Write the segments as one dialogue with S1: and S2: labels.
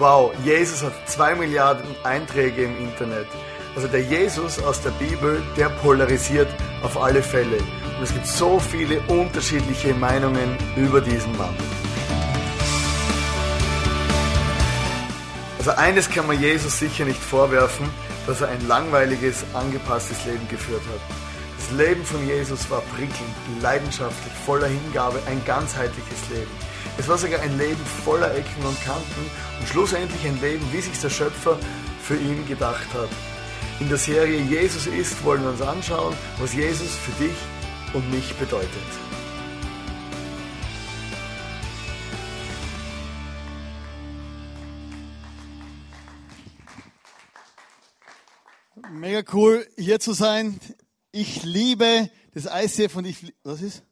S1: Wow, Jesus hat zwei Milliarden Einträge im Internet. Also der Jesus aus der Bibel, der polarisiert auf alle Fälle. Und es gibt so viele unterschiedliche Meinungen über diesen Mann. Also eines kann man Jesus sicher nicht vorwerfen, dass er ein langweiliges, angepasstes Leben geführt hat. Das Leben von Jesus war prickelnd, leidenschaftlich, voller Hingabe, ein ganzheitliches Leben. Es war sogar ein Leben voller Ecken und Kanten und schlussendlich ein Leben, wie sich der Schöpfer für ihn gedacht hat. In der Serie Jesus ist wollen wir uns anschauen, was Jesus für dich und mich bedeutet.
S2: Mega cool, hier zu sein. Ich liebe das ICF und ich, was ist?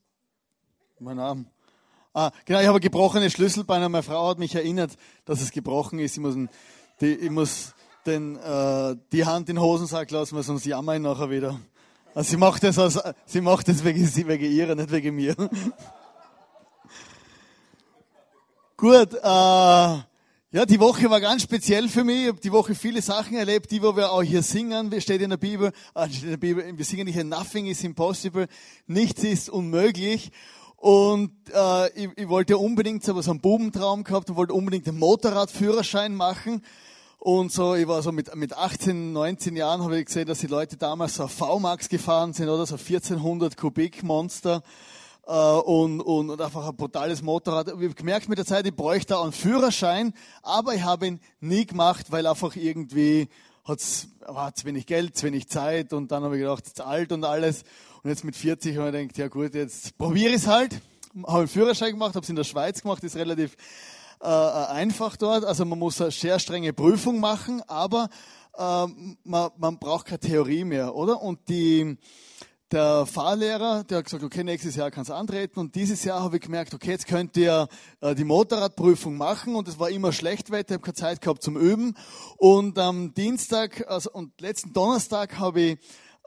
S2: Mein Name. Ah, genau, ich habe gebrochene Schlüsselbeine. Meine Frau hat mich erinnert, dass es gebrochen ist. Ich muss, die, ich muss den, äh, die Hand in den Hosensack lassen, weil sonst jammer ich nachher wieder. Also sie macht das, aus, sie macht das wegen, wegen ihrer, nicht wegen mir. Gut, äh, ja, die Woche war ganz speziell für mich. Ich habe die Woche viele Sachen erlebt, die wo wir auch hier singen. Steht in der Bibel, äh, steht in der Bibel, wir singen nicht, nothing is impossible, nichts ist unmöglich. Und äh, ich, ich wollte unbedingt so was einen Bubentraum gehabt und wollte unbedingt einen Motorradführerschein machen. Und so, ich war so mit, mit 18, 19 Jahren, habe ich gesehen, dass die Leute damals so V-Max gefahren sind, oder so 1400 Kubik Monster. Äh, und, und, und einfach ein brutales Motorrad. Ich habe gemerkt mit der Zeit, ich bräuchte einen Führerschein, aber ich habe ihn nie gemacht, weil einfach irgendwie hat's, war zu wenig Geld, zu wenig Zeit und dann habe ich gedacht, jetzt alt und alles. Und jetzt mit 40 habe ich gedacht, ja gut, jetzt probiere ich es halt. Habe einen Führerschein gemacht, habe es in der Schweiz gemacht, ist relativ äh, einfach dort. Also man muss eine sehr strenge Prüfung machen, aber äh, man, man braucht keine Theorie mehr, oder? Und die, der Fahrlehrer, der hat gesagt, okay, nächstes Jahr kannst du antreten. Und dieses Jahr habe ich gemerkt, okay, jetzt könnt ihr äh, die Motorradprüfung machen. Und es war immer schlecht Wetter, ich habe keine Zeit gehabt zum Üben. Und am Dienstag also, und letzten Donnerstag habe ich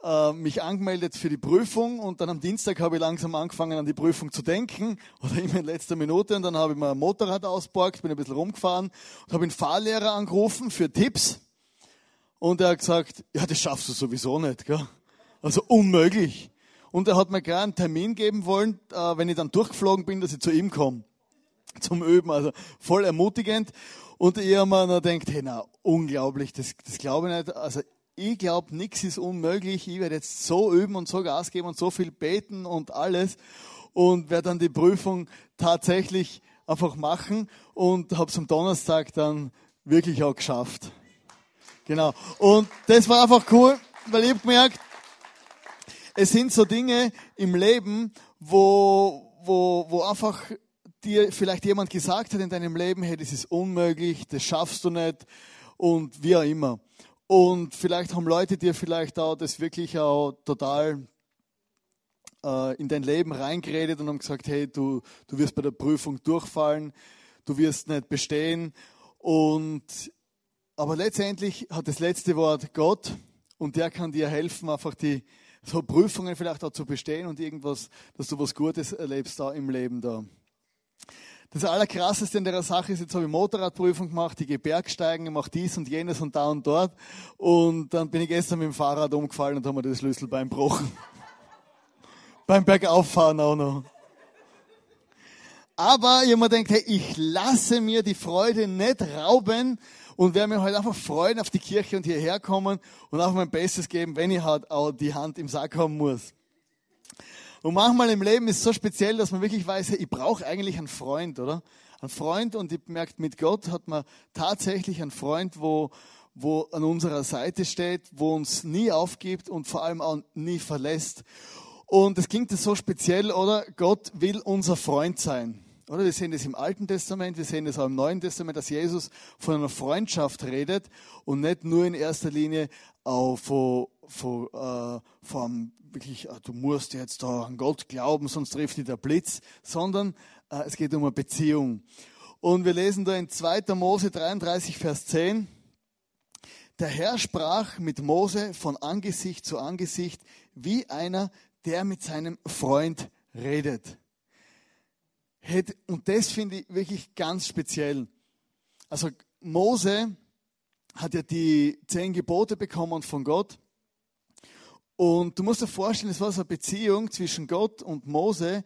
S2: äh, mich angemeldet für die Prüfung und dann am Dienstag habe ich langsam angefangen an die Prüfung zu denken oder immer in letzter Minute und dann habe ich mir ein Motorrad ausborgt, bin ein bisschen rumgefahren und habe den Fahrlehrer angerufen für Tipps und er hat gesagt, ja, das schaffst du sowieso nicht, gell? Also unmöglich. Und er hat mir gleich einen Termin geben wollen, äh, wenn ich dann durchgeflogen bin, dass ich zu ihm komme zum Üben, also voll ermutigend. Und ich habe mir dann gedacht, hey, na, unglaublich, das, das glaube ich nicht. Also ich glaube, nichts ist unmöglich. Ich werde jetzt so üben und so Gas geben und so viel beten und alles und werde dann die Prüfung tatsächlich einfach machen und habe es am Donnerstag dann wirklich auch geschafft. Genau. Und das war einfach cool, weil ich habe gemerkt, es sind so Dinge im Leben, wo, wo, wo einfach dir vielleicht jemand gesagt hat in deinem Leben, hey, das ist unmöglich, das schaffst du nicht und wie auch immer. Und vielleicht haben Leute dir vielleicht auch das wirklich auch total äh, in dein Leben reingeredet und haben gesagt, hey, du, du wirst bei der Prüfung durchfallen, du wirst nicht bestehen. Und, aber letztendlich hat das letzte Wort Gott und der kann dir helfen, einfach die so Prüfungen vielleicht auch zu bestehen und irgendwas, dass du was Gutes erlebst da im Leben da. Das Allerkrasseste in der Sache ist, jetzt habe ich Motorradprüfung gemacht, ich gehe Bergsteigen, ich mache dies und jenes und da und dort. Und dann bin ich gestern mit dem Fahrrad umgefallen und habe mir das Schlüsselbein gebrochen. Beim Bergauffahren auch noch. Aber mir gedacht, hey, ich lasse mir die Freude nicht rauben und werde mir halt einfach freuen auf die Kirche und hierher kommen und auch mein Bestes geben, wenn ich halt auch die Hand im Sack haben muss. Und manchmal im Leben ist es so speziell, dass man wirklich weiß, ich brauche eigentlich einen Freund, oder? Ein Freund und ich merke, mit Gott hat man tatsächlich einen Freund, wo, wo an unserer Seite steht, wo uns nie aufgibt und vor allem auch nie verlässt. Und es klingt so speziell, oder? Gott will unser Freund sein. Oder wir sehen das im Alten Testament, wir sehen das auch im Neuen Testament, dass Jesus von einer Freundschaft redet und nicht nur in erster Linie auch von, von, äh, vom wirklich, ah, du musst jetzt da an Gott glauben, sonst trifft dich der Blitz, sondern äh, es geht um eine Beziehung. Und wir lesen da in 2. Mose 33, Vers 10, der Herr sprach mit Mose von Angesicht zu Angesicht, wie einer, der mit seinem Freund redet. Und das finde ich wirklich ganz speziell. Also Mose hat ja die zehn Gebote bekommen von Gott. Und du musst dir vorstellen, es war so eine Beziehung zwischen Gott und Mose,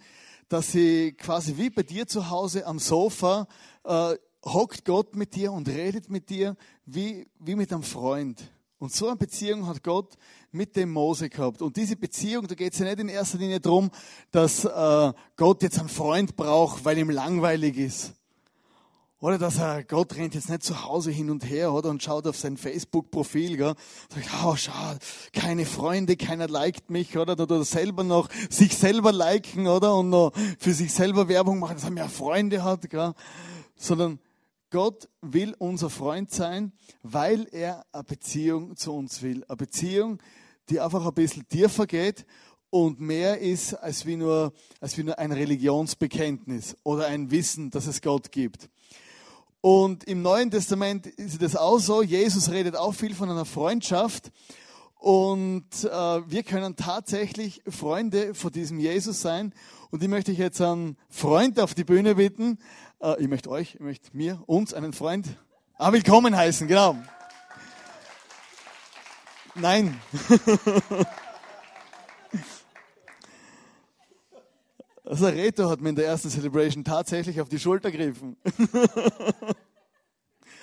S2: dass sie quasi wie bei dir zu Hause am Sofa äh, hockt Gott mit dir und redet mit dir wie, wie mit einem Freund. Und so eine Beziehung hat Gott mit dem Mose gehabt. Und diese Beziehung, da geht es ja nicht in erster Linie darum, dass äh, Gott jetzt einen Freund braucht, weil ihm langweilig ist. Oder dass er, Gott rennt jetzt nicht zu Hause hin und her, oder? Und schaut auf sein Facebook-Profil, gell? Sagt, oh, schau, keine Freunde, keiner liked mich, oder? Oder selber noch sich selber liken, oder? Und noch für sich selber Werbung machen, dass er mehr Freunde hat, gell? Sondern Gott will unser Freund sein, weil er eine Beziehung zu uns will. Eine Beziehung, die einfach ein bisschen tiefer geht und mehr ist als wie nur, als wie nur ein Religionsbekenntnis oder ein Wissen, dass es Gott gibt. Und im Neuen Testament ist das auch so. Jesus redet auch viel von einer Freundschaft. Und äh, wir können tatsächlich Freunde von diesem Jesus sein. Und ich möchte euch jetzt einen Freund auf die Bühne bitten. Äh, ich möchte euch, ich möchte mir, uns einen Freund ah, willkommen heißen, genau. Nein. Also Reto hat mir in der ersten Celebration tatsächlich auf die Schulter gegriffen.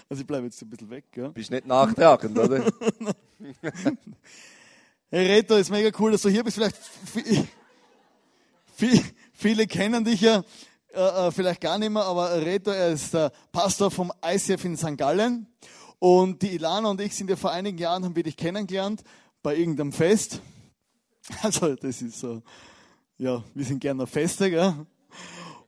S2: Also ich bleibe jetzt ein bisschen weg. Ja?
S3: Bist nicht nachtragend, oder?
S2: hey Reto, ist mega cool, dass du hier bist. Vielleicht viele kennen dich ja äh, äh, vielleicht gar nicht mehr, aber Reto, er ist der Pastor vom ICF in St. Gallen. Und die Ilana und ich sind ja vor einigen Jahren, haben wir dich kennengelernt bei irgendeinem Fest. Also das ist so ja, wir sind gerne auf Feste, gell?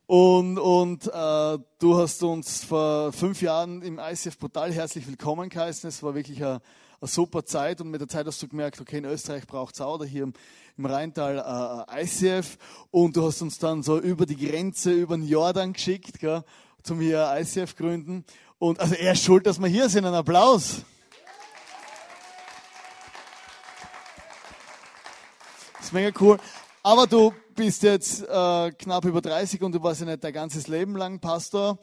S2: Und, und äh, du hast uns vor fünf Jahren im ICF brutal herzlich willkommen geheißen. Es war wirklich eine, eine, super Zeit und mit der Zeit hast du gemerkt, okay, in Österreich braucht es auch oder hier im, im Rheintal äh, ICF. Und du hast uns dann so über die Grenze, über den Jordan geschickt, gell, zum hier ICF gründen. Und also er ist schuld, dass wir hier sind. Ein Applaus. Das ist mega cool. Aber du bist jetzt äh, knapp über 30 und du warst ja nicht dein ganzes Leben lang Pastor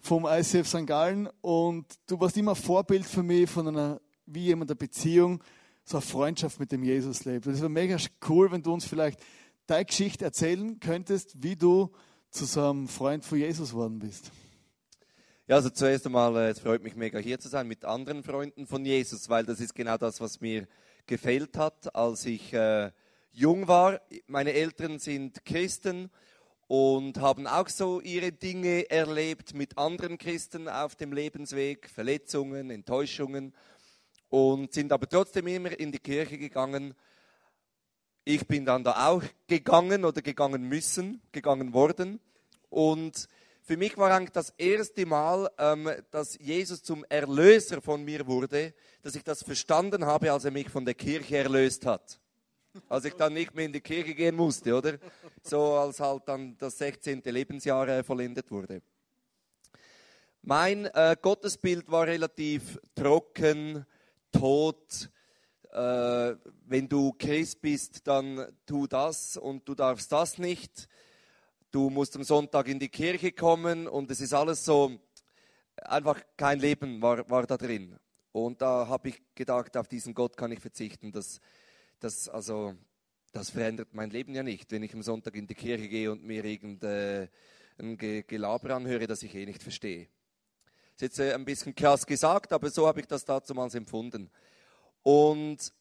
S2: vom ICF St. Gallen und du warst immer Vorbild für mich von einer, wie jemand eine Beziehung, so eine Freundschaft mit dem Jesus lebt. Und es wäre mega cool, wenn du uns vielleicht deine Geschichte erzählen könntest, wie du zu so einem Freund von Jesus worden bist.
S3: Ja, also zuerst einmal, äh, es freut mich mega hier zu sein mit anderen Freunden von Jesus, weil das ist genau das, was mir gefehlt hat, als ich äh, jung war. Meine Eltern sind Christen und haben auch so ihre Dinge erlebt mit anderen Christen auf dem Lebensweg, Verletzungen, Enttäuschungen und sind aber trotzdem immer in die Kirche gegangen. Ich bin dann da auch gegangen oder gegangen müssen, gegangen worden und für mich war eigentlich das erste Mal, ähm, dass Jesus zum Erlöser von mir wurde, dass ich das verstanden habe, als er mich von der Kirche erlöst hat als ich dann nicht mehr in die Kirche gehen musste, oder? So als halt dann das 16. Lebensjahr äh, vollendet wurde. Mein äh, Gottesbild war relativ trocken, tot. Äh, wenn du Christ bist, dann tu das und du darfst das nicht. Du musst am Sonntag in die Kirche kommen und es ist alles so, einfach kein Leben war, war da drin. Und da habe ich gedacht, auf diesen Gott kann ich verzichten. Das, das, also, das verändert mein Leben ja nicht, wenn ich am Sonntag in die Kirche gehe und mir irgendein Gelaber anhöre, das ich eh nicht verstehe. Ist jetzt äh, ein bisschen krass gesagt, aber so habe ich das damals empfunden. Und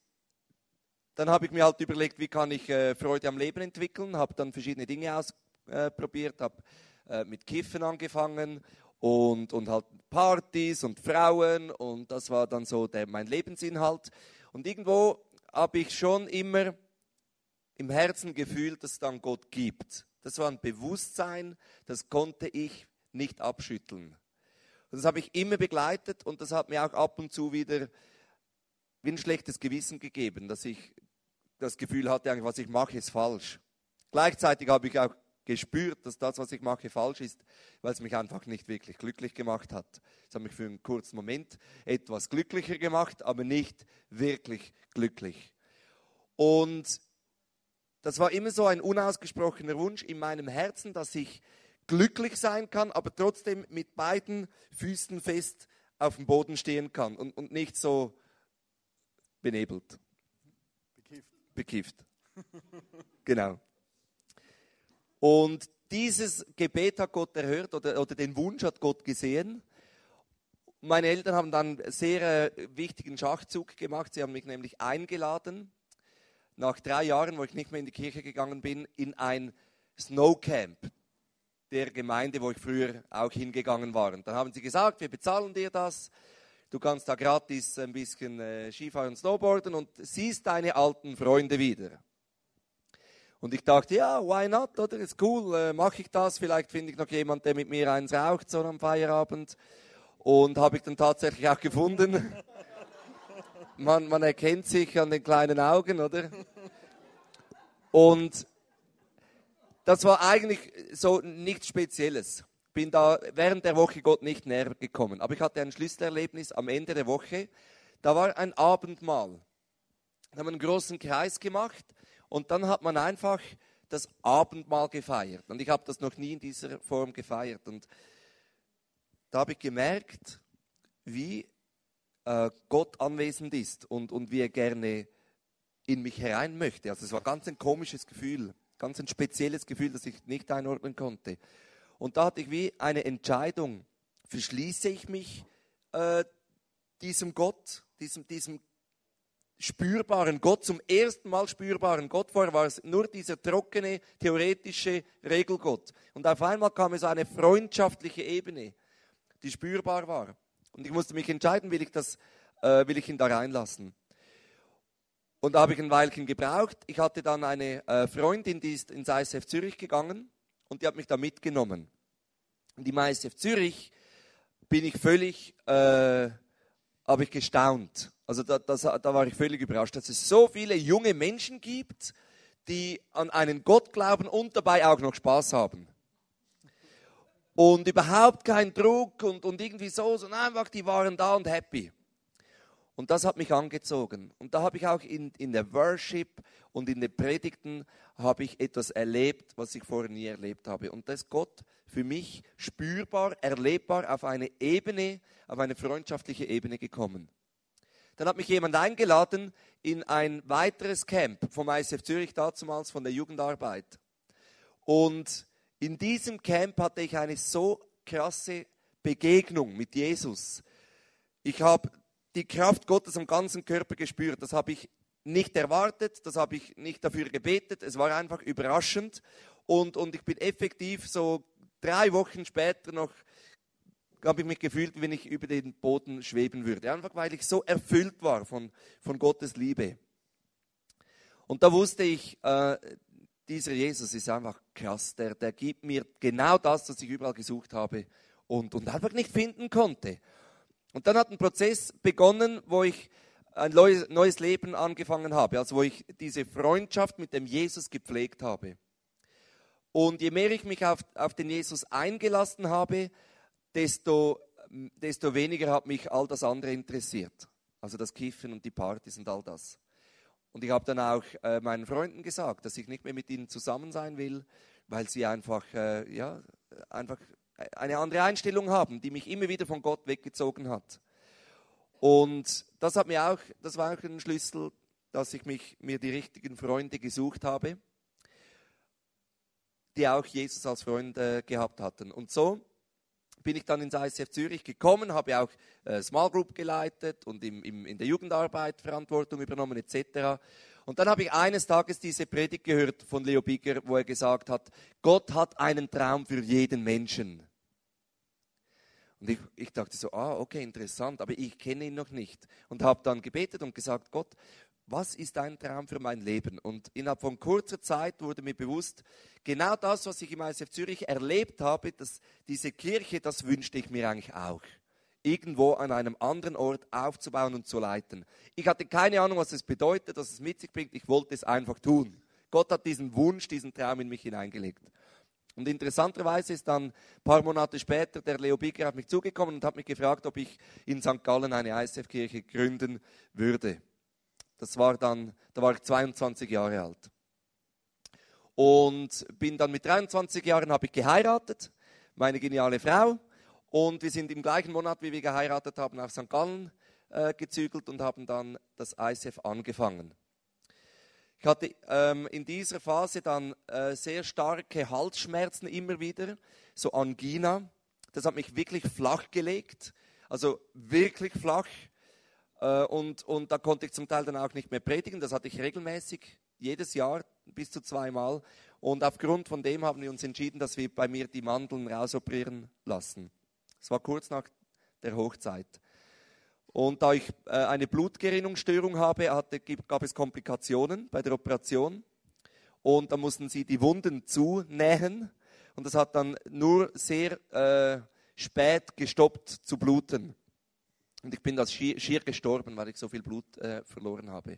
S3: dann habe ich mir halt überlegt, wie kann ich äh, Freude am Leben entwickeln, habe dann verschiedene Dinge ausprobiert, habe mit Kiffen angefangen und, und halt Partys und Frauen und das war dann so der, mein Lebensinhalt. Und irgendwo habe ich schon immer im Herzen gefühlt, dass es dann Gott gibt. Das war ein Bewusstsein, das konnte ich nicht abschütteln. Das habe ich immer begleitet und das hat mir auch ab und zu wieder wie ein schlechtes Gewissen gegeben, dass ich das Gefühl hatte, was ich mache, ist falsch. Gleichzeitig habe ich auch gespürt, dass das, was ich mache, falsch ist, weil es mich einfach nicht wirklich glücklich gemacht hat. Es hat mich für einen kurzen Moment etwas glücklicher gemacht, aber nicht wirklich glücklich. Und das war immer so ein unausgesprochener Wunsch in meinem Herzen, dass ich glücklich sein kann, aber trotzdem mit beiden Füßen fest auf dem Boden stehen kann und, und nicht so benebelt. Bekifft. Bekifft. genau. Und dieses Gebet hat Gott erhört oder, oder den Wunsch hat Gott gesehen. Meine Eltern haben dann einen sehr äh, wichtigen Schachzug gemacht. Sie haben mich nämlich eingeladen, nach drei Jahren, wo ich nicht mehr in die Kirche gegangen bin, in ein Snowcamp der Gemeinde, wo ich früher auch hingegangen war. Und dann haben sie gesagt, wir bezahlen dir das. Du kannst da gratis ein bisschen äh, Skifahren und Snowboarden und siehst deine alten Freunde wieder. Und ich dachte, ja, why not, oder? Ist cool, äh, mache ich das. Vielleicht finde ich noch jemand, der mit mir eins raucht, so am Feierabend. Und habe ich dann tatsächlich auch gefunden. Man, man erkennt sich an den kleinen Augen, oder? Und das war eigentlich so nichts Spezielles. Bin da während der Woche Gott nicht näher gekommen. Aber ich hatte ein Schlüsselerlebnis am Ende der Woche. Da war ein Abendmahl. Da haben wir einen großen Kreis gemacht und dann hat man einfach das Abendmahl gefeiert. Und ich habe das noch nie in dieser Form gefeiert. Und da habe ich gemerkt, wie äh, Gott anwesend ist und, und wie er gerne in mich herein möchte. Also es war ganz ein komisches Gefühl, ganz ein spezielles Gefühl, das ich nicht einordnen konnte. Und da hatte ich wie eine Entscheidung. Verschließe ich mich äh, diesem Gott, diesem, diesem spürbaren Gott, zum ersten Mal spürbaren Gott. Vorher war es nur dieser trockene, theoretische Regelgott. Und auf einmal kam es eine freundschaftliche Ebene, die spürbar war. Und ich musste mich entscheiden, will ich, das, äh, will ich ihn da reinlassen. Und da habe ich ein Weilchen gebraucht. Ich hatte dann eine äh, Freundin, die ist ins ISF Zürich gegangen und die hat mich da mitgenommen. Und im ISF Zürich bin ich völlig, äh, habe ich gestaunt. Also da, das, da war ich völlig überrascht, dass es so viele junge Menschen gibt, die an einen Gott glauben und dabei auch noch Spaß haben. Und überhaupt kein Druck und, und irgendwie so, sondern einfach, die waren da und happy. Und das hat mich angezogen. Und da habe ich auch in, in der Worship und in den Predigten habe ich etwas erlebt, was ich vorher nie erlebt habe. Und das ist Gott für mich spürbar, erlebbar auf eine Ebene, auf eine freundschaftliche Ebene gekommen. Dann hat mich jemand eingeladen in ein weiteres Camp vom ISF Zürich, damals von der Jugendarbeit. Und in diesem Camp hatte ich eine so krasse Begegnung mit Jesus. Ich habe die Kraft Gottes am ganzen Körper gespürt. Das habe ich nicht erwartet, das habe ich nicht dafür gebetet. Es war einfach überraschend. Und, und ich bin effektiv so drei Wochen später noch habe ich mich gefühlt, wenn ich über den Boden schweben würde. Einfach weil ich so erfüllt war von, von Gottes Liebe. Und da wusste ich, äh, dieser Jesus ist einfach krass. Der, der gibt mir genau das, was ich überall gesucht habe und, und einfach nicht finden konnte. Und dann hat ein Prozess begonnen, wo ich ein neues Leben angefangen habe, also wo ich diese Freundschaft mit dem Jesus gepflegt habe. Und je mehr ich mich auf, auf den Jesus eingelassen habe, desto, desto weniger hat mich all das andere interessiert. Also das Kiffen und die Partys und all das. Und ich habe dann auch äh, meinen Freunden gesagt, dass ich nicht mehr mit ihnen zusammen sein will, weil sie einfach, äh, ja, einfach eine andere Einstellung haben, die mich immer wieder von Gott weggezogen hat. Und das hat mir auch, das war auch ein Schlüssel, dass ich mich, mir die richtigen Freunde gesucht habe, die auch Jesus als Freund äh, gehabt hatten. Und so bin ich dann ins ICF Zürich gekommen, habe auch äh, Small Group geleitet und im, im, in der Jugendarbeit Verantwortung übernommen etc. Und dann habe ich eines Tages diese Predigt gehört von Leo Bigger, wo er gesagt hat, Gott hat einen Traum für jeden Menschen. Und ich, ich dachte so, ah, okay, interessant, aber ich kenne ihn noch nicht. Und habe dann gebetet und gesagt, Gott, was ist dein Traum für mein Leben? Und innerhalb von kurzer Zeit wurde mir bewusst, genau das, was ich im ISF Zürich erlebt habe, dass diese Kirche, das wünschte ich mir eigentlich auch. Irgendwo an einem anderen Ort aufzubauen und zu leiten. Ich hatte keine Ahnung, was es bedeutet, was es mit sich bringt. Ich wollte es einfach tun. Gott hat diesen Wunsch, diesen Traum in mich hineingelegt. Und interessanterweise ist dann ein paar Monate später der Leo Bigger auf mich zugekommen und hat mich gefragt, ob ich in St. Gallen eine ISF-Kirche gründen würde. Das war dann, da war ich 22 Jahre alt. Und bin dann mit 23 Jahren habe ich geheiratet, meine geniale Frau. Und wir sind im gleichen Monat, wie wir geheiratet haben, nach St. Gallen äh, gezügelt und haben dann das ICF angefangen. Ich hatte ähm, in dieser Phase dann äh, sehr starke Halsschmerzen immer wieder, so Angina. Das hat mich wirklich flach gelegt, also wirklich flach. Äh, und, und da konnte ich zum Teil dann auch nicht mehr predigen. Das hatte ich regelmäßig, jedes Jahr bis zu zweimal. Und aufgrund von dem haben wir uns entschieden, dass wir bei mir die Mandeln rausoperieren lassen. Es war kurz nach der Hochzeit. Und da ich äh, eine Blutgerinnungsstörung habe, hatte, gab es Komplikationen bei der Operation. Und da mussten sie die Wunden zunähen. Und das hat dann nur sehr äh, spät gestoppt zu bluten. Und ich bin da schier, schier gestorben, weil ich so viel Blut äh, verloren habe.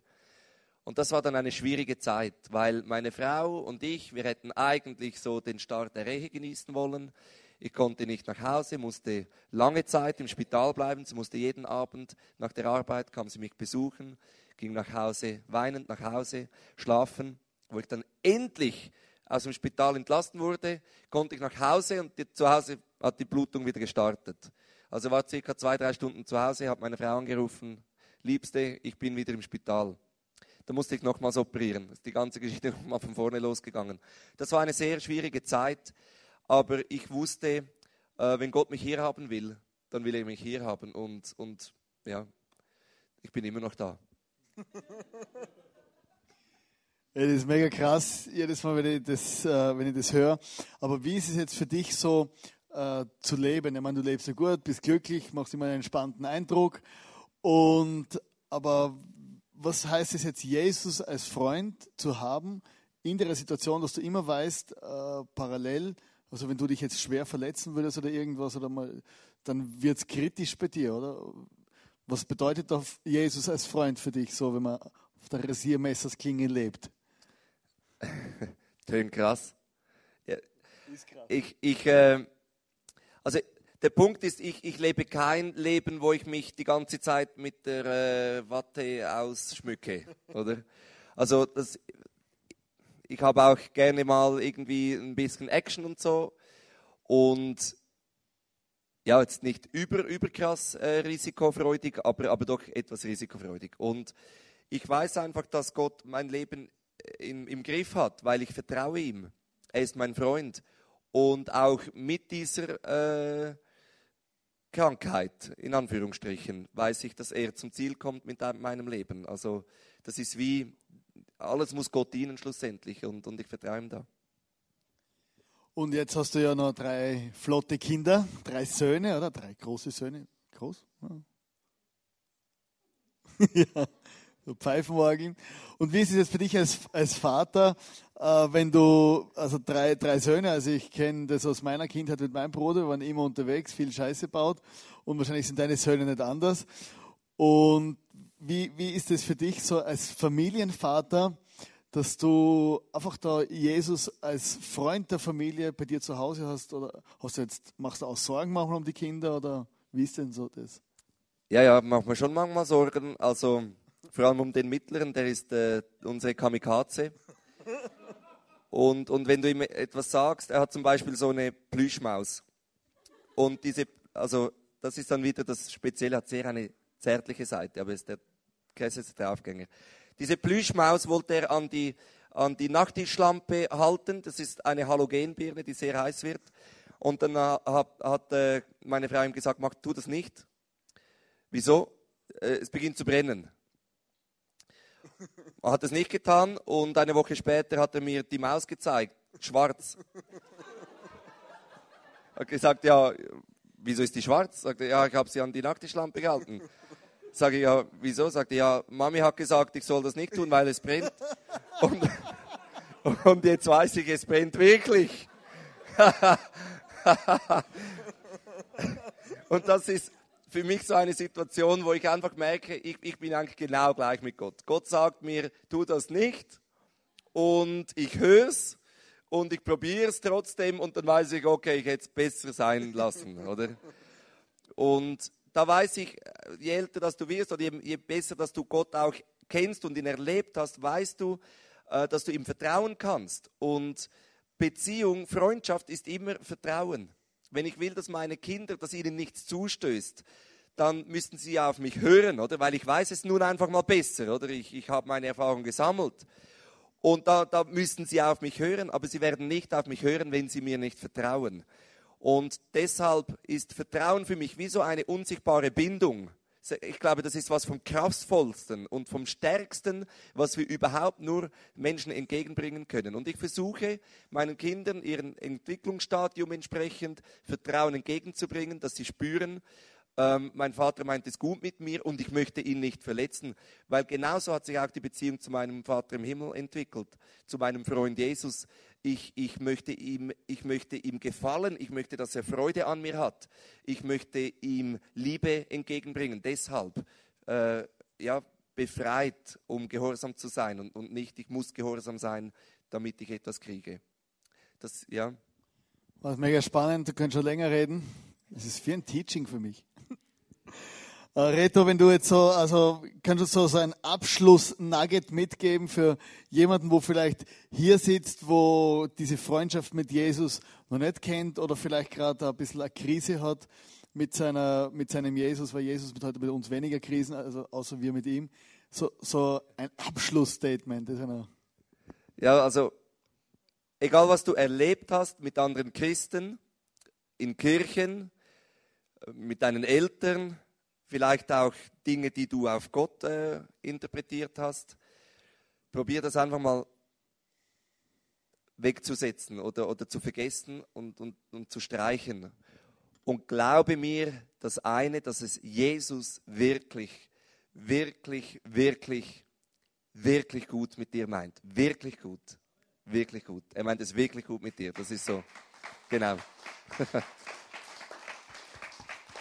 S3: Und das war dann eine schwierige Zeit, weil meine Frau und ich, wir hätten eigentlich so den Start der Ehe genießen wollen. Ich konnte nicht nach Hause, musste lange Zeit im Spital bleiben. Sie musste jeden Abend nach der Arbeit, kam sie mich besuchen, ging nach Hause, weinend nach Hause, schlafen. Wo ich dann endlich aus dem Spital entlassen wurde, konnte ich nach Hause und die, zu Hause hat die Blutung wieder gestartet. Also war circa zwei, drei Stunden zu Hause, hat meine Frau angerufen, Liebste, ich bin wieder im Spital. Da musste ich nochmals operieren. Ist die ganze Geschichte nochmal von vorne losgegangen. Das war eine sehr schwierige Zeit. Aber ich wusste, äh, wenn Gott mich hier haben will, dann will er mich hier haben. Und, und ja, ich bin immer noch da.
S2: Ja, das ist mega krass, jedes Mal, wenn ich das, äh, das höre. Aber wie ist es jetzt für dich so äh, zu leben? Ich meine, du lebst ja gut, bist glücklich, machst immer einen entspannten Eindruck. Und, aber was heißt es jetzt, Jesus als Freund zu haben in der Situation, dass du immer weißt, äh, parallel, also wenn du dich jetzt schwer verletzen würdest oder irgendwas, oder mal, dann wird es kritisch bei dir, oder? Was bedeutet doch Jesus als Freund für dich, so wenn man auf der Rasiermessersklinge lebt?
S3: Tönt krass. Ja. Ist krass. Ich, ich, äh, also der Punkt ist, ich, ich lebe kein Leben, wo ich mich die ganze Zeit mit der äh, Watte ausschmücke, oder? Also das, ich habe auch gerne mal irgendwie ein bisschen Action und so. Und ja, jetzt nicht über, überkrass äh, risikofreudig, aber, aber doch etwas risikofreudig. Und ich weiß einfach, dass Gott mein Leben äh, im, im Griff hat, weil ich vertraue ihm. Er ist mein Freund. Und auch mit dieser äh, Krankheit, in Anführungsstrichen, weiß ich, dass er zum Ziel kommt mit meinem Leben. Also das ist wie alles muss Gott dienen schlussendlich und, und ich vertraue ihm da.
S2: Und jetzt hast du ja noch drei flotte Kinder, drei Söhne, oder? Drei große Söhne. Groß? Ja, ja so Pfeifenwagen. Und wie ist es jetzt für dich als, als Vater, äh, wenn du, also drei, drei Söhne, also ich kenne das aus meiner Kindheit mit meinem Bruder, wir waren immer unterwegs, viel Scheiße baut und wahrscheinlich sind deine Söhne nicht anders. Und wie, wie ist es für dich so als Familienvater, dass du einfach da Jesus als Freund der Familie bei dir zu Hause hast? Oder hast du jetzt, machst du auch Sorgen manchmal um die Kinder oder wie ist denn so das?
S3: Ja, ja, machen wir schon manchmal Sorgen. Also vor allem um den Mittleren, der ist äh, unsere Kamikaze. Und, und wenn du ihm etwas sagst, er hat zum Beispiel so eine Plüschmaus. Und diese, also das ist dann wieder das Spezielle, hat sehr eine zärtliche Seite, aber ist der krasseste Draufgänger. Diese Plüschmaus wollte er an die, an die Nachttischlampe halten. Das ist eine Halogenbirne, die sehr heiß wird. Und dann hat, hat äh, meine Frau ihm gesagt, mach, tu das nicht. Wieso? Äh, es beginnt zu brennen. Er hat es nicht getan und eine Woche später hat er mir die Maus gezeigt, schwarz. Er hat gesagt, ja, wieso ist die schwarz? Sagte, ja, ich habe sie an die Nachttischlampe gehalten. Sage ich, ja, wieso? Sagte, ja, Mami hat gesagt, ich soll das nicht tun, weil es brennt. Und, und jetzt weiß ich, es brennt wirklich. und das ist für mich so eine Situation, wo ich einfach merke, ich, ich bin eigentlich genau gleich mit Gott. Gott sagt mir, tu das nicht. Und ich höre es und ich probiere es trotzdem und dann weiß ich, okay, ich hätte es besser sein lassen, oder? Und da weiß ich, je älter dass du wirst oder je, je besser, dass du Gott auch kennst und ihn erlebt hast, weißt du, äh, dass du ihm vertrauen kannst. Und Beziehung, Freundschaft ist immer Vertrauen. Wenn ich will, dass meine Kinder, dass ihnen nichts zustößt, dann müssten sie auf mich hören, oder? Weil ich weiß es nun einfach mal besser, oder? Ich, ich habe meine Erfahrung gesammelt. Und da, da müssten sie auf mich hören, aber sie werden nicht auf mich hören, wenn sie mir nicht vertrauen. Und deshalb ist Vertrauen für mich wie so eine unsichtbare Bindung. Ich glaube, das ist was vom kraftvollsten und vom stärksten, was wir überhaupt nur Menschen entgegenbringen können. Und ich versuche meinen Kindern ihren Entwicklungsstadium entsprechend Vertrauen entgegenzubringen, dass sie spüren, ähm, mein Vater meint es gut mit mir und ich möchte ihn nicht verletzen, weil genauso hat sich auch die Beziehung zu meinem Vater im Himmel entwickelt, zu meinem Freund Jesus. Ich, ich, möchte ihm, ich möchte ihm gefallen, ich möchte, dass er Freude an mir hat, ich möchte ihm Liebe entgegenbringen. Deshalb, äh, ja, befreit, um gehorsam zu sein und, und nicht, ich muss gehorsam sein, damit ich etwas kriege. Das, ja.
S2: War mega spannend, du kannst schon länger reden. Das ist wie ein Teaching für mich. Äh, Reto, wenn du jetzt so, also kannst du so, ein Abschluss-Nugget mitgeben für jemanden, wo vielleicht hier sitzt, wo diese Freundschaft mit Jesus noch nicht kennt oder vielleicht gerade ein bisschen eine Krise hat mit, seiner, mit seinem Jesus, weil Jesus hat heute mit uns weniger Krisen, also außer wir mit ihm. So, so ein Abschlussstatement.
S3: Ja, also egal was du erlebt hast mit anderen Christen, in Kirchen, mit deinen Eltern, vielleicht auch Dinge, die du auf Gott äh, interpretiert hast. Probier das einfach mal wegzusetzen oder, oder zu vergessen und, und, und zu streichen. Und glaube mir das eine, dass es Jesus wirklich, wirklich, wirklich, wirklich gut mit dir meint. Wirklich gut. Wirklich gut. Er meint es wirklich gut mit dir. Das ist so. Genau.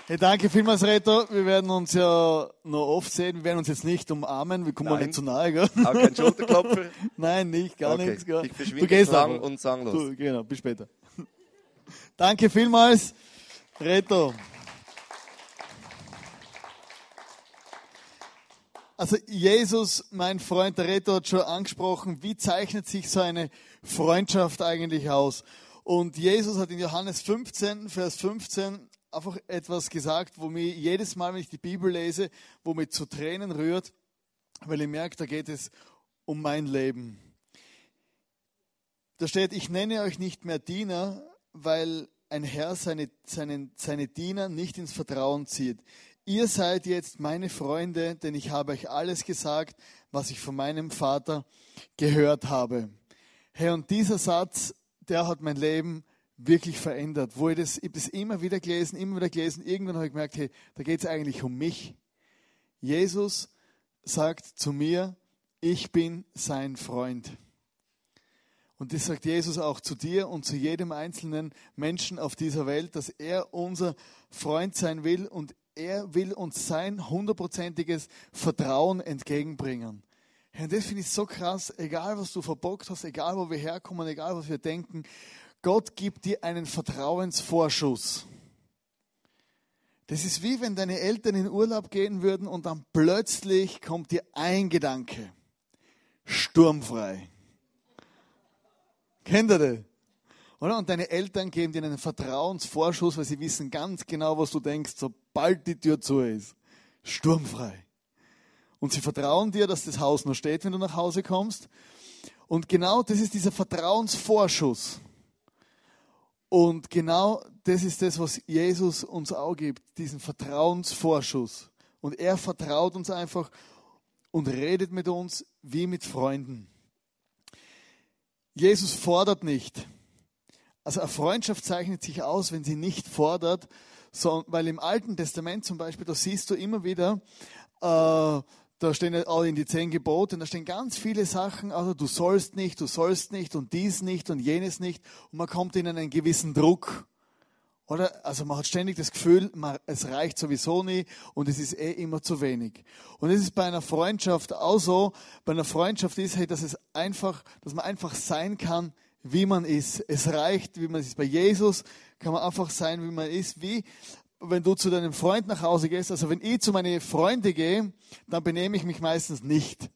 S2: Hey, danke vielmals, Reto. Wir werden uns ja noch oft sehen. Wir werden uns jetzt nicht umarmen. Wir kommen nicht zu nahe, gell?
S3: Auch kein Schulterklopfer?
S2: Nein, nicht, gar okay. nichts. Gell?
S3: Ich verschwinde du gehst lang aber. und sanglos.
S2: Du, genau, bis später. danke vielmals, Reto. Also Jesus, mein Freund, der Reto hat schon angesprochen, wie zeichnet sich so eine Freundschaft eigentlich aus? Und Jesus hat in Johannes 15, Vers 15 einfach etwas gesagt, wo mir jedes Mal, wenn ich die Bibel lese, wo mir zu Tränen rührt, weil ich merke, da geht es um mein Leben. Da steht, ich nenne euch nicht mehr Diener, weil ein Herr seine, seine, seine Diener nicht ins Vertrauen zieht. Ihr seid jetzt meine Freunde, denn ich habe euch alles gesagt, was ich von meinem Vater gehört habe. Herr, und dieser Satz, der hat mein Leben wirklich verändert. Wo ich das, ich habe das immer wieder gelesen, immer wieder gelesen. Irgendwann habe ich gemerkt, hey, da geht es eigentlich um mich. Jesus sagt zu mir, ich bin sein Freund. Und das sagt Jesus auch zu dir und zu jedem einzelnen Menschen auf dieser Welt, dass er unser Freund sein will und er will uns sein hundertprozentiges Vertrauen entgegenbringen. und das finde ich so krass, egal was du verbockt hast, egal wo wir herkommen, egal was wir denken, Gott gibt dir einen Vertrauensvorschuss. Das ist wie wenn deine Eltern in Urlaub gehen würden und dann plötzlich kommt dir ein Gedanke. Sturmfrei. Kennt ihr das? Oder? Und deine Eltern geben dir einen Vertrauensvorschuss, weil sie wissen ganz genau, was du denkst, sobald die Tür zu ist. Sturmfrei. Und sie vertrauen dir, dass das Haus noch steht, wenn du nach Hause kommst. Und genau das ist dieser Vertrauensvorschuss. Und genau das ist das, was Jesus uns auch gibt, diesen Vertrauensvorschuss. Und er vertraut uns einfach und redet mit uns wie mit Freunden. Jesus fordert nicht. Also eine Freundschaft zeichnet sich aus, wenn sie nicht fordert, weil im Alten Testament zum Beispiel, da siehst du immer wieder, äh, da stehen auch in die zehn Gebote, da stehen ganz viele Sachen, also du sollst nicht, du sollst nicht und dies nicht und jenes nicht. Und man kommt in einen gewissen Druck. Oder? Also man hat ständig das Gefühl, man, es reicht sowieso nie und es ist eh immer zu wenig. Und es ist bei einer Freundschaft auch so, bei einer Freundschaft ist, hey, dass es einfach, dass man einfach sein kann, wie man ist. Es reicht, wie man ist. Bei Jesus kann man einfach sein, wie man ist. Wie wenn du zu deinem Freund nach Hause gehst. Also wenn ich zu meinen Freunden gehe, dann benehme ich mich meistens nicht.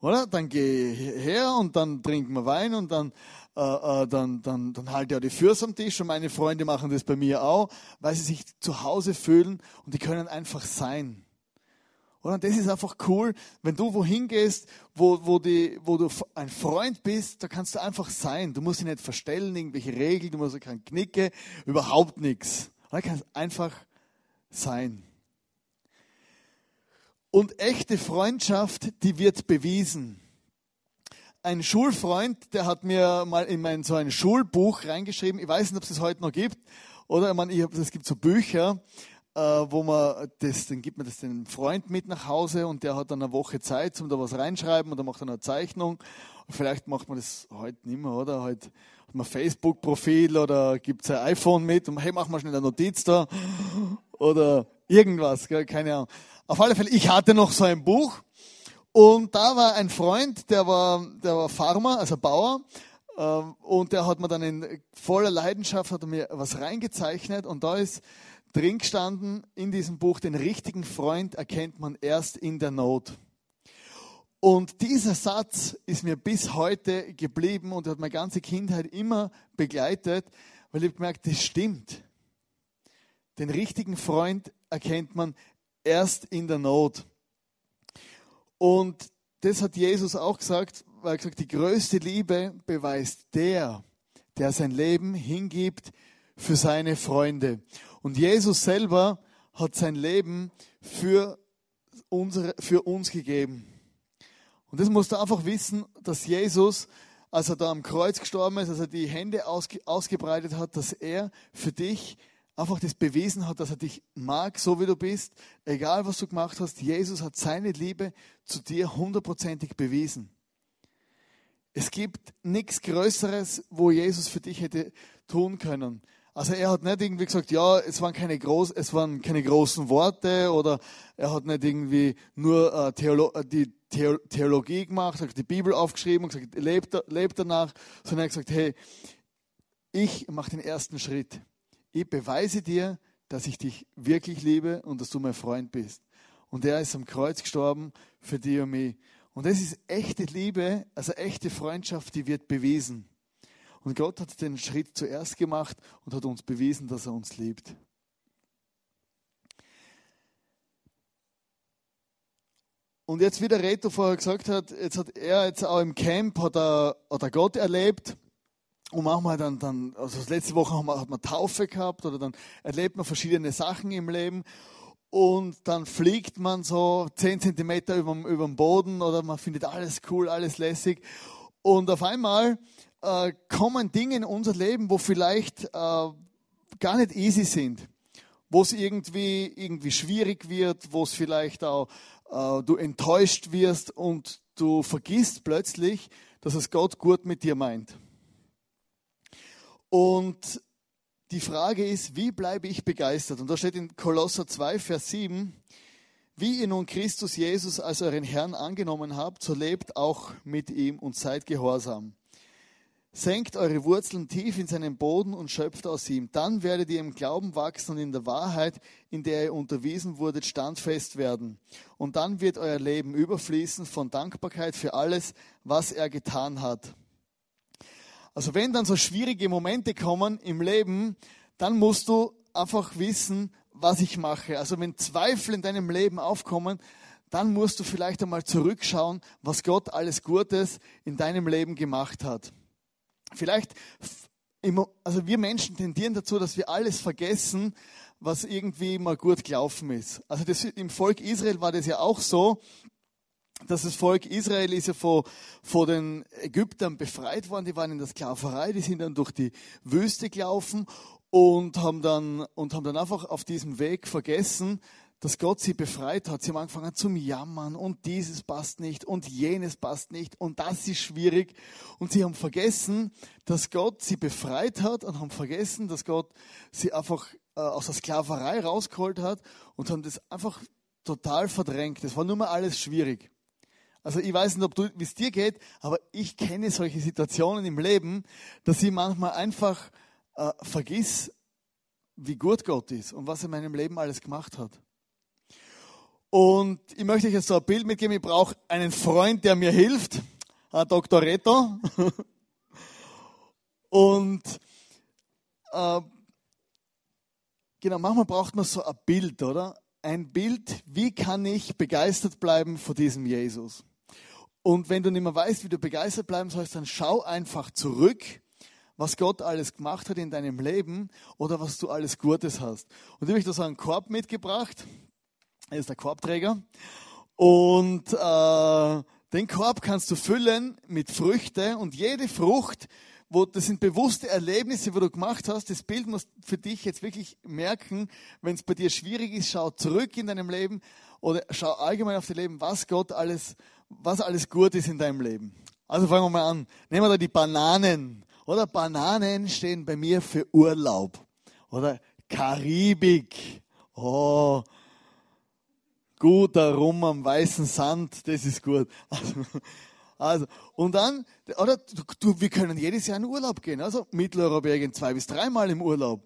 S2: Oder? Dann gehe ich her und dann trinken wir Wein und dann, äh, äh, dann, dann, dann halte ich auch die Fürs am Tisch und meine Freunde machen das bei mir auch, weil sie sich zu Hause fühlen und die können einfach sein. Und das ist einfach cool, wenn du wohin gehst, wo, wo, die, wo du ein Freund bist, da kannst du einfach sein. Du musst dich nicht verstellen, irgendwelche Regeln, du musst kein Knicke, überhaupt nichts. Du kannst einfach sein. Und echte Freundschaft, die wird bewiesen. Ein Schulfreund, der hat mir mal in mein so ein Schulbuch reingeschrieben. Ich weiß nicht, ob es das heute noch gibt. Oder ich meine, ich es gibt so Bücher, äh, wo man das, dann gibt man das dem Freund mit nach Hause und der hat dann eine Woche Zeit, um da was reinschreiben dann macht er eine Zeichnung. Vielleicht macht man das heute nicht mehr, oder? Heute hat Facebook-Profil oder gibt es ein iPhone mit und hey, mach mal schnell eine Notiz da oder irgendwas, gell? keine Ahnung. Auf alle Fälle, ich hatte noch so ein Buch und da war ein Freund, der war, der war Farmer, also Bauer, ähm, und der hat mir dann in voller Leidenschaft hat mir was reingezeichnet und da ist drin gestanden in diesem Buch, den richtigen Freund erkennt man erst in der Not. Und dieser Satz ist mir bis heute geblieben und hat meine ganze Kindheit immer begleitet, weil ich gemerkt, das stimmt. Den richtigen Freund erkennt man erst in der Not. Und das hat Jesus auch gesagt, weil er gesagt, die größte Liebe beweist der, der sein Leben hingibt für seine Freunde. Und Jesus selber hat sein Leben für, unsere, für uns gegeben. Und das musst du einfach wissen, dass Jesus, als er da am Kreuz gestorben ist, als er die Hände ausge, ausgebreitet hat, dass er für dich einfach das bewiesen hat, dass er dich mag, so wie du bist, egal was du gemacht hast. Jesus hat seine Liebe zu dir hundertprozentig bewiesen. Es gibt nichts Größeres, wo Jesus für dich hätte tun können. Also er hat nicht irgendwie gesagt, ja, es waren keine, groß, es waren keine großen Worte oder er hat nicht irgendwie nur äh, Theolo die Theologie gemacht, hat die Bibel aufgeschrieben und gesagt, lebt, lebt danach, sondern er hat gesagt, hey, ich mache den ersten Schritt ich beweise dir, dass ich dich wirklich liebe und dass du mein Freund bist. Und er ist am Kreuz gestorben für dich und mich. Und das ist echte Liebe, also echte Freundschaft, die wird bewiesen. Und Gott hat den Schritt zuerst gemacht und hat uns bewiesen, dass er uns liebt. Und jetzt, wie der Reto vorher gesagt hat, jetzt hat er jetzt auch im Camp hat er, hat er Gott erlebt. Und manchmal dann, dann also letzte Woche hat man, hat man Taufe gehabt oder dann erlebt man verschiedene Sachen im Leben. Und dann fliegt man so 10 Zentimeter über, den Boden oder man findet alles cool, alles lässig. Und auf einmal äh, kommen Dinge in unser Leben, wo vielleicht äh, gar nicht easy sind, wo es irgendwie, irgendwie schwierig wird, wo es vielleicht auch äh, du enttäuscht wirst und du vergisst plötzlich, dass es Gott gut mit dir meint. Und die Frage ist, wie bleibe ich begeistert? Und da steht in Kolosser 2, Vers 7, wie ihr nun Christus Jesus als euren Herrn angenommen habt, so lebt auch mit ihm und seid gehorsam. Senkt eure Wurzeln tief in seinen Boden und schöpft aus ihm. Dann werdet ihr im Glauben wachsen und in der Wahrheit, in der ihr unterwiesen wurdet, standfest werden. Und dann wird euer Leben überfließen von Dankbarkeit für alles, was er getan hat. Also wenn dann so schwierige Momente kommen im Leben, dann musst du einfach wissen, was ich mache. Also wenn Zweifel in deinem Leben aufkommen, dann musst du vielleicht einmal zurückschauen, was Gott alles Gutes in deinem Leben gemacht hat. Vielleicht, also wir Menschen tendieren dazu, dass wir alles vergessen, was irgendwie mal gut gelaufen ist. Also das, im Volk Israel war das ja auch so, dass das Volk Israel ist ja vor, vor den Ägyptern befreit worden, die waren in der Sklaverei, die sind dann durch die Wüste gelaufen und haben dann, und haben dann einfach auf diesem Weg vergessen, dass Gott sie befreit hat. Sie haben angefangen zum Jammern und dieses passt nicht und jenes passt nicht und das ist schwierig. Und sie haben vergessen, dass Gott sie befreit hat und haben vergessen, dass Gott sie einfach äh, aus der Sklaverei rausgeholt hat und haben das einfach total verdrängt. Das war nur mal alles schwierig. Also ich weiß nicht, ob du, wie es dir geht, aber ich kenne solche Situationen im Leben, dass ich manchmal einfach äh, vergiss, wie gut Gott ist und was er in meinem Leben alles gemacht hat. Und ich möchte euch jetzt so ein Bild mitgeben. Ich brauche einen Freund, der mir hilft, ein Dr. Reto. Und äh, genau, manchmal braucht man so ein Bild, oder? Ein Bild, wie kann ich begeistert bleiben von diesem Jesus? Und wenn du nicht mehr weißt, wie du begeistert bleiben sollst, dann schau einfach zurück, was Gott alles gemacht hat in deinem Leben oder was du alles Gutes hast. Und ich habe da so einen Korb mitgebracht. Er ist der Korbträger. Und äh, den Korb kannst du füllen mit Früchte und jede Frucht wo das sind bewusste Erlebnisse, wo du gemacht hast. Das Bild musst für dich jetzt wirklich merken, wenn es bei dir schwierig ist, schau zurück in deinem Leben oder schau allgemein auf dein Leben, was Gott alles, was alles gut ist in deinem Leben. Also fangen wir mal an. Nehmen wir da die Bananen. Oder Bananen stehen bei mir für Urlaub. Oder Karibik. Oh, guter Rum am weißen Sand, das ist gut. Also, also, und dann, oder du, wir können jedes Jahr in Urlaub gehen. Also Mitteleuropa gehen zwei bis dreimal im Urlaub.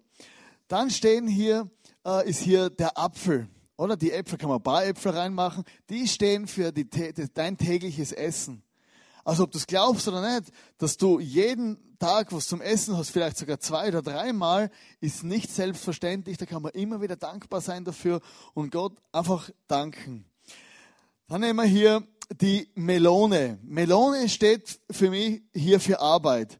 S2: Dann stehen hier, äh, ist hier der Apfel. Oder die Äpfel kann man ein paar Äpfel reinmachen. Die stehen für die, dein tägliches Essen. Also ob du es glaubst oder nicht, dass du jeden Tag was zum Essen hast, vielleicht sogar zwei oder dreimal, ist nicht selbstverständlich. Da kann man immer wieder dankbar sein dafür und Gott einfach danken. Dann nehmen wir hier die Melone. Melone steht für mich hier für Arbeit.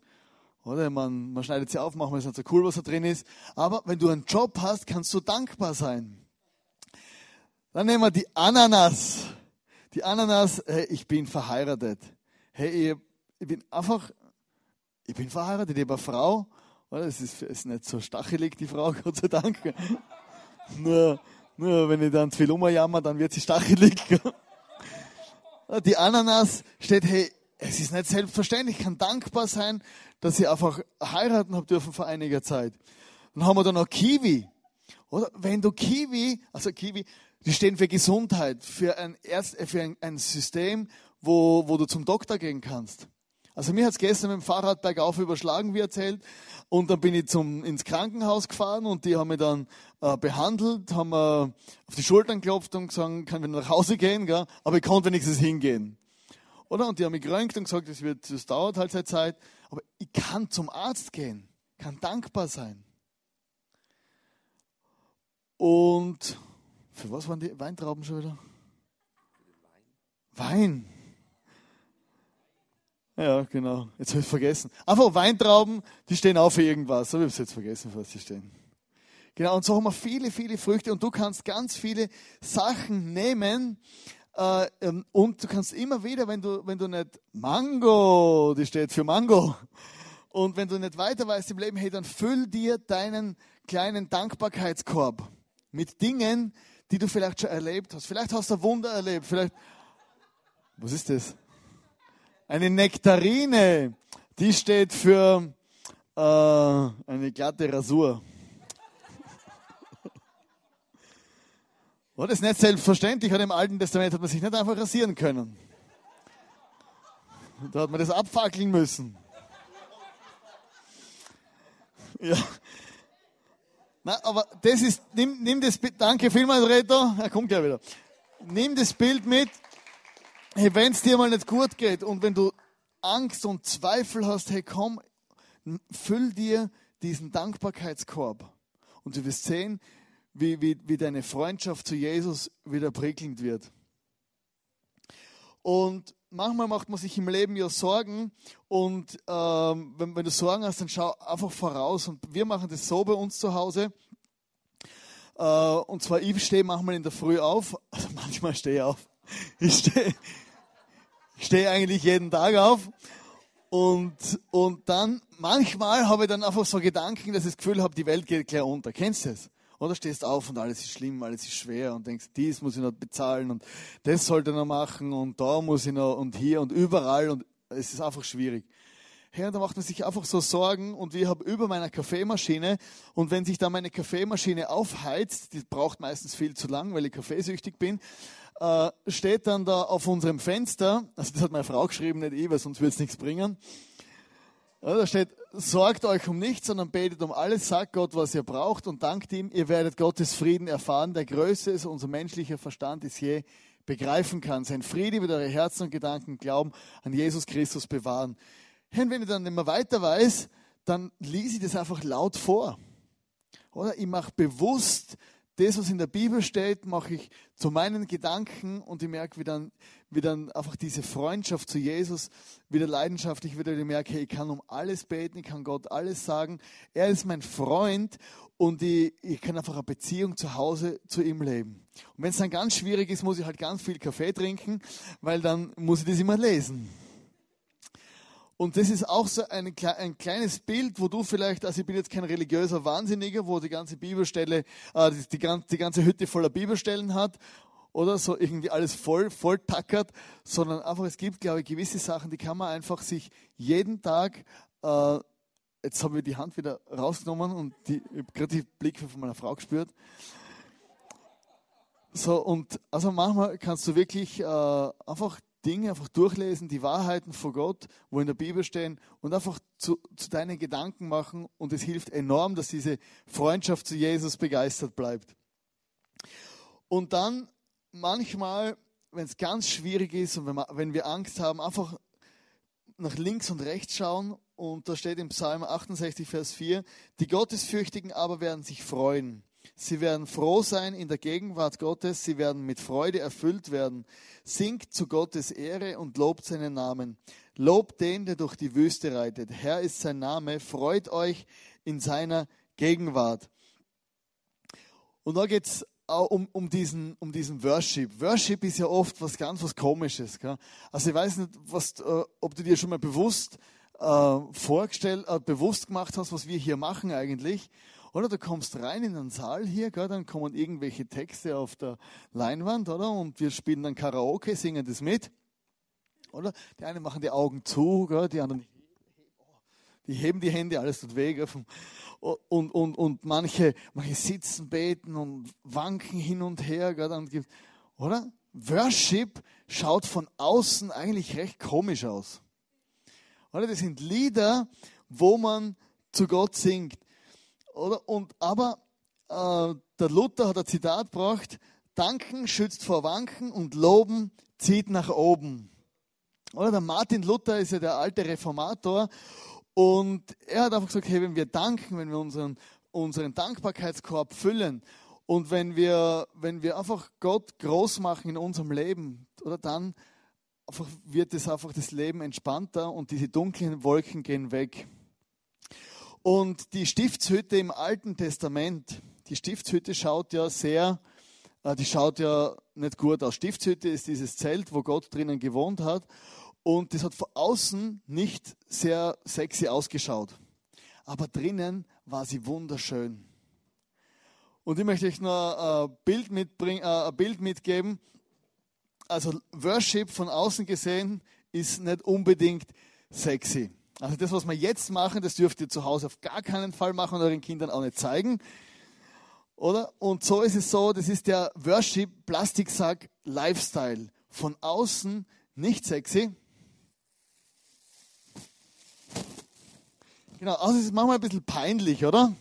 S2: Oder man, man schneidet sie auf, manchmal ist nicht so cool, was da drin ist. Aber wenn du einen Job hast, kannst du dankbar sein. Dann nehmen wir die Ananas. Die Ananas, ich bin verheiratet. Hey, ich, ich bin einfach, ich bin verheiratet, ich habe eine Frau. Oder? Es ist, ist nicht so stachelig, die Frau, Gott sei Dank. nur, nur wenn ich dann zu viel umjammer, dann wird sie stachelig. Die Ananas steht, hey, es ist nicht selbstverständlich, ich kann dankbar sein, dass ich einfach heiraten habe dürfen vor einiger Zeit. Dann haben wir da noch Kiwi. Oder wenn du Kiwi, also Kiwi, die stehen für Gesundheit, für ein, Erst, für ein, ein System, wo, wo du zum Doktor gehen kannst. Also mir hat es gestern mit dem Fahrrad bergauf überschlagen, wie erzählt. Und dann bin ich zum, ins Krankenhaus gefahren und die haben mich dann äh, behandelt, haben mir auf die Schultern geklopft und gesagt, kann ich nach Hause gehen, gell? aber ich konnte wenigstens hingehen. Oder? Und die haben mich geröntgt und gesagt, das, wird, das dauert halt seine Zeit. Aber ich kann zum Arzt gehen, kann dankbar sein. Und für was waren die Weintrauben schon wieder? Wein. Ja, genau. Jetzt habe ich vergessen. Einfach Weintrauben, die stehen auch für irgendwas. So, ich habe es jetzt vergessen, was sie stehen. Genau, und so haben wir viele, viele Früchte und du kannst ganz viele Sachen nehmen äh, ähm, und du kannst immer wieder, wenn du, wenn du nicht Mango, die steht für Mango, und wenn du nicht weiter weißt im Leben, hey, dann füll dir deinen kleinen Dankbarkeitskorb mit Dingen, die du vielleicht schon erlebt hast. Vielleicht hast du ein Wunder erlebt, vielleicht, was ist das? Eine Nektarine, die steht für äh, eine glatte Rasur. Oh, das nicht selbstverständlich. Im Alten Testament hat man sich nicht einfach rasieren können. Da hat man das abfackeln müssen. Ja. Na, aber das ist, nimm, nimm das Bild, danke vielmals, Reto. Er kommt ja wieder. Nimm das Bild mit hey, wenn es dir mal nicht gut geht und wenn du Angst und Zweifel hast, hey, komm, füll dir diesen Dankbarkeitskorb. Und du wirst sehen, wie, wie, wie deine Freundschaft zu Jesus wieder prickelnd wird. Und manchmal macht man sich im Leben ja Sorgen und ähm, wenn, wenn, du Sorgen hast, dann schau einfach voraus. Und wir machen das so bei uns zu Hause. Äh, und zwar, ich stehe manchmal in der Früh auf, also manchmal stehe ich auf. Ich stehe stehe eigentlich jeden Tag auf. Und, und dann, manchmal habe ich dann einfach so Gedanken, dass ich das Gefühl habe, die Welt geht gleich unter. Kennst du das? Oder stehst auf und alles ist schlimm, alles ist schwer und denkst, dies muss ich noch bezahlen und das sollte ich noch machen und da muss ich noch und hier und überall und es ist einfach schwierig. Hey, da macht man sich einfach so Sorgen und ich habe über meiner Kaffeemaschine und wenn sich da meine Kaffeemaschine aufheizt, die braucht meistens viel zu lang, weil ich kaffeesüchtig bin, äh, steht dann da auf unserem Fenster, also das hat meine Frau geschrieben, nicht ich, weil sonst würde es nichts bringen. Da steht, sorgt euch um nichts, sondern betet um alles, sagt Gott, was ihr braucht und dankt ihm, ihr werdet Gottes Frieden erfahren, der größer ist, unser menschlicher Verstand ist je begreifen kann. Sein Friede wird eure Herzen und Gedanken, Glauben an Jesus Christus bewahren. Und wenn ich dann immer weiter weiß, dann lese ich das einfach laut vor. Oder ich mache bewusst das, was in der Bibel steht, mache ich zu meinen Gedanken und ich merke, wie dann, wie dann einfach diese Freundschaft zu Jesus wieder leidenschaftlich wird. Ich merke, ich kann um alles beten, ich kann Gott alles sagen. Er ist mein Freund und ich, ich kann einfach eine Beziehung zu Hause zu ihm leben. Und wenn es dann ganz schwierig ist, muss ich halt ganz viel Kaffee trinken, weil dann muss ich das immer lesen. Und das ist auch so ein, ein, kleines Bild, wo du vielleicht, also ich bin jetzt kein religiöser Wahnsinniger, wo die ganze Bibelstelle, äh, die, die, ganze, Hütte voller Bibelstellen hat oder so irgendwie alles voll, voll tackert, sondern einfach, es gibt, glaube ich, gewisse Sachen, die kann man einfach sich jeden Tag, äh, jetzt haben wir die Hand wieder rausgenommen und die, ich habe gerade die Blicke von meiner Frau gespürt. So, und also manchmal kannst du wirklich äh, einfach Dinge einfach durchlesen, die Wahrheiten vor Gott, wo in der Bibel stehen und einfach zu, zu deinen Gedanken machen und es hilft enorm, dass diese Freundschaft zu Jesus begeistert bleibt. Und dann manchmal, wenn es ganz schwierig ist und wenn, wir, wenn wir Angst haben, einfach nach links und rechts schauen und da steht im Psalm 68, Vers 4, die Gottesfürchtigen aber werden sich freuen. Sie werden froh sein in der Gegenwart Gottes, sie werden mit Freude erfüllt werden. Singt zu Gottes Ehre und lobt seinen Namen. Lobt den, der durch die Wüste reitet. Herr ist sein Name, freut euch in seiner Gegenwart. Und da geht es um, um, diesen, um diesen Worship. Worship ist ja oft was ganz was Komisches. Gell? Also ich weiß nicht, was, äh, ob du dir schon mal bewusst äh, vorgestellt, äh, bewusst gemacht hast, was wir hier machen eigentlich. Oder du kommst rein in den Saal hier, gell, dann kommen irgendwelche Texte auf der Leinwand, oder? Und wir spielen dann Karaoke, singen das mit. Oder? Die einen machen die Augen zu, gell, die anderen die heben die Hände, alles tut weh. Gell, und, und, und manche, manche sitzen, beten und wanken hin und her. Gell, dann gibt, oder? Worship schaut von außen eigentlich recht komisch aus. Oder? Das sind Lieder, wo man zu Gott singt. Oder? Und, aber äh, der Luther hat ein Zitat gebracht, Danken schützt vor Wanken und Loben zieht nach oben. Oder der Martin Luther ist ja der alte Reformator und er hat einfach gesagt, hey, wenn wir danken, wenn wir unseren, unseren Dankbarkeitskorb füllen und wenn wir, wenn wir einfach Gott groß machen in unserem Leben, oder dann wird es einfach das Leben entspannter und diese dunklen Wolken gehen weg. Und die Stiftshütte im Alten Testament, die Stiftshütte schaut ja sehr, äh, die schaut ja nicht gut aus. Stiftshütte ist dieses Zelt, wo Gott drinnen gewohnt hat. Und das hat von außen nicht sehr sexy ausgeschaut. Aber drinnen war sie wunderschön. Und ich möchte euch nur ein Bild, mitbringen, äh, ein Bild mitgeben. Also Worship von außen gesehen ist nicht unbedingt sexy. Also das, was wir jetzt machen, das dürft ihr zu Hause auf gar keinen Fall machen und euren Kindern auch nicht zeigen. Oder? Und so ist es so, das ist der Worship Plastiksack Lifestyle. Von außen nicht sexy. Genau, also es manchmal ein bisschen peinlich, oder?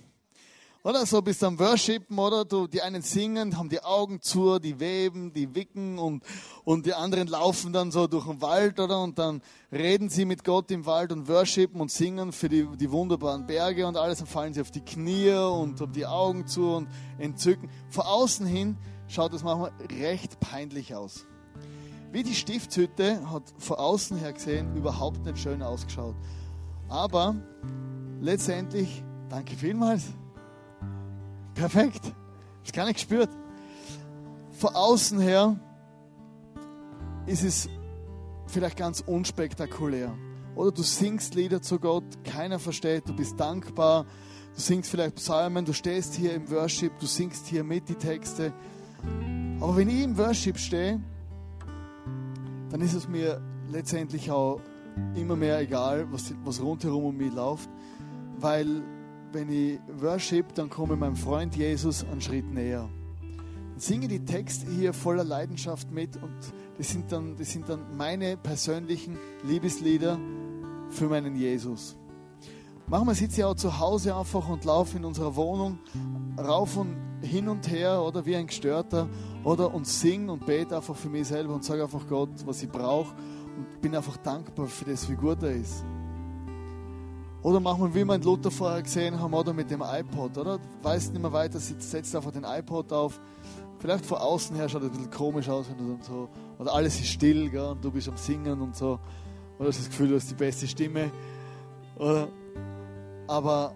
S2: Oder so bist am Worshipen, oder? Du, die einen singen, haben die Augen zu, die weben, die wicken und, und die anderen laufen dann so durch den Wald, oder? Und dann reden sie mit Gott im Wald und worshipen und singen für die, die wunderbaren Berge und alles. Dann fallen sie auf die Knie und haben die Augen zu und entzücken. Vor außen hin schaut das manchmal recht peinlich aus. Wie die Stiftshütte hat vor außen her gesehen überhaupt nicht schön ausgeschaut. Aber letztendlich, danke vielmals Perfekt. Das gar nicht gespürt. Von außen her ist es vielleicht ganz unspektakulär. Oder du singst Lieder zu Gott, keiner versteht, du bist dankbar, du singst vielleicht Psalmen, du stehst hier im Worship, du singst hier mit die Texte. Aber wenn ich im Worship stehe, dann ist es mir letztendlich auch immer mehr egal, was, was rundherum um mich läuft, weil wenn ich worship, dann komme meinem Freund Jesus einen Schritt näher. singe die Texte hier voller Leidenschaft mit und das sind dann, das sind dann meine persönlichen Liebeslieder für meinen Jesus. Manchmal sitze ich auch zu Hause einfach und laufe in unserer Wohnung rauf und hin und her oder wie ein Gestörter oder und sing und bete einfach für mich selber und sage einfach Gott, was ich brauche und bin einfach dankbar für das, wie gut er ist. Oder manchmal, wie wir in Luther vorher gesehen haben, oder mit dem iPod, oder? Weißt nicht mehr weiter, setzt einfach den iPod auf. Vielleicht von außen her schaut es ein bisschen komisch aus, wenn du dann so, oder alles ist still, gell, und du bist am Singen und so. Oder hast das Gefühl, du hast die beste Stimme. Oder, aber,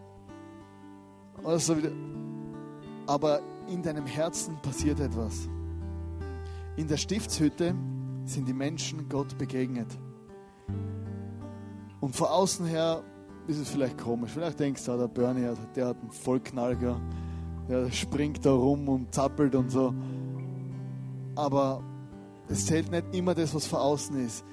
S2: oder so wieder, aber in deinem Herzen passiert etwas. In der Stiftshütte sind die Menschen Gott begegnet. Und von außen her ist es vielleicht komisch. Vielleicht denkst du, der Bernie, der hat einen Vollknallger, der springt da rum und zappelt und so. Aber es zählt nicht immer das, was von außen ist.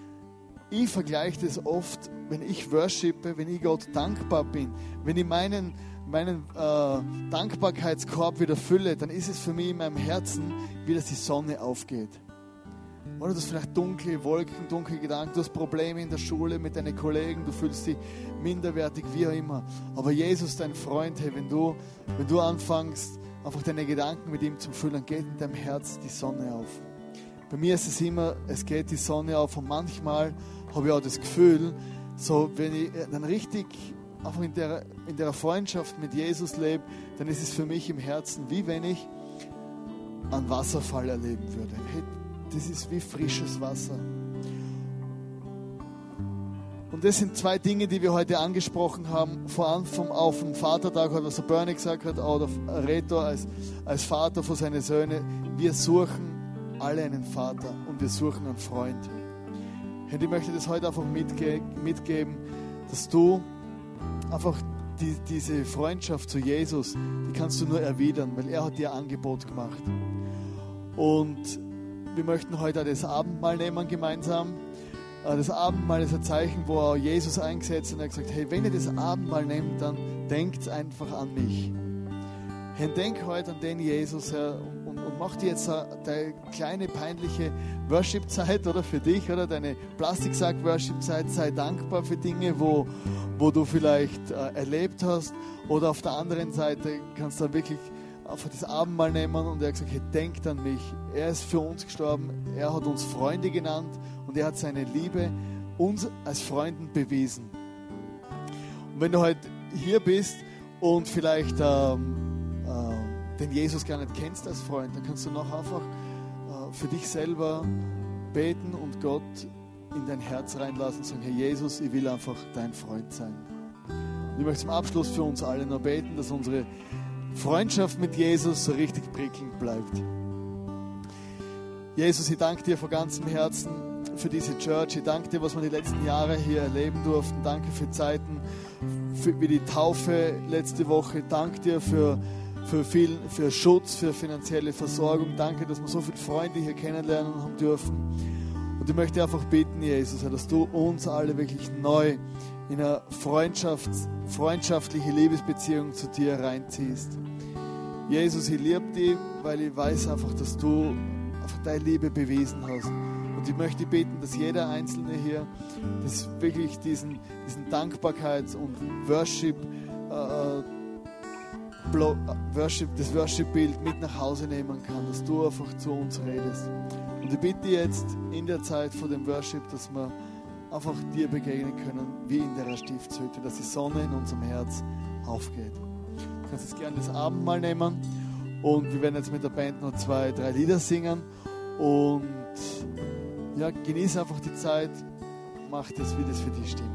S2: Ich vergleiche das oft, wenn ich worshipe, wenn ich Gott dankbar bin, wenn ich meinen, meinen äh, Dankbarkeitskorb wieder fülle, dann ist es für mich in meinem Herzen, wie dass die Sonne aufgeht. Oder du hast vielleicht dunkle Wolken, dunkle Gedanken, du hast Probleme in der Schule mit deinen Kollegen, du fühlst dich minderwertig, wie auch immer. Aber Jesus, dein Freund, hey, wenn du, wenn du anfängst, einfach deine Gedanken mit ihm zu füllen, geht in deinem Herz die Sonne auf. Bei mir ist es immer, es geht die Sonne auf und manchmal habe ich auch das Gefühl, so wenn ich dann richtig einfach in der, in der Freundschaft mit Jesus lebe, dann ist es für mich im Herzen, wie wenn ich einen Wasserfall erleben würde. Hey, das ist wie frisches Wasser. Und das sind zwei Dinge, die wir heute angesprochen haben. Vor allem auf dem Vatertag was der Bernie gesagt hat, oder Reto als, als Vater von seinen Söhnen. Wir suchen alle einen Vater und wir suchen einen Freund. Und ich möchte das heute einfach mitge mitgeben, dass du einfach die, diese Freundschaft zu Jesus, die kannst du nur erwidern, weil er hat dir Angebot gemacht. Und wir möchten heute das Abendmahl nehmen gemeinsam. Äh, das Abendmahl ist ein Zeichen, wo Jesus eingesetzt hat und er hat gesagt, hey, wenn ihr das Abendmahl nehmt, dann denkt einfach an mich. Herr, denk heute an den Jesus, Herr, und, und mach dir jetzt deine kleine peinliche Worship-Zeit oder für dich oder deine Plastiksack-Worship-Zeit. Sei dankbar für Dinge, wo, wo du vielleicht äh, erlebt hast. Oder auf der anderen Seite kannst du wirklich einfach das Abendmahl nehmen und er hat gesagt, hey, denkt an mich. Er ist für uns gestorben, er hat uns Freunde genannt und er hat seine Liebe uns als Freunden bewiesen. Und wenn du heute hier bist und vielleicht ähm, äh, den Jesus gar nicht kennst als Freund, dann kannst du noch einfach äh, für dich selber beten und Gott in dein Herz reinlassen und sagen, Herr Jesus, ich will einfach dein Freund sein. Und ich möchte zum Abschluss für uns alle noch beten, dass unsere Freundschaft mit Jesus so richtig prickelnd bleibt. Jesus, ich danke dir von ganzem Herzen für diese Church. Ich danke dir, was wir die letzten Jahre hier erleben durften. Danke für Zeiten für, wie die Taufe letzte Woche. Danke dir für, für, viel, für Schutz, für finanzielle Versorgung. Danke, dass wir so viele Freunde hier kennenlernen haben dürfen. Und ich möchte einfach bitten, Jesus, dass du uns alle wirklich neu in eine Freundschafts-, freundschaftliche Liebesbeziehung zu dir reinziehst. Jesus, ich liebe dich, weil ich weiß einfach, dass du einfach deine Liebe bewiesen hast. Und ich möchte beten, dass jeder Einzelne hier das wirklich diesen, diesen Dankbarkeits- und Worship, äh, äh Worship, das Worship-Bild mit nach Hause nehmen kann, dass du einfach zu uns redest. Und ich bitte jetzt in der Zeit vor dem Worship, dass wir einfach dir begegnen können, wie in der Stiftshütte, dass die Sonne in unserem Herz aufgeht. Du kannst jetzt gerne das Abendmahl nehmen und wir werden jetzt mit der Band noch zwei, drei Lieder singen und ja, genieße einfach die Zeit, mach das, wie das für dich stimmt.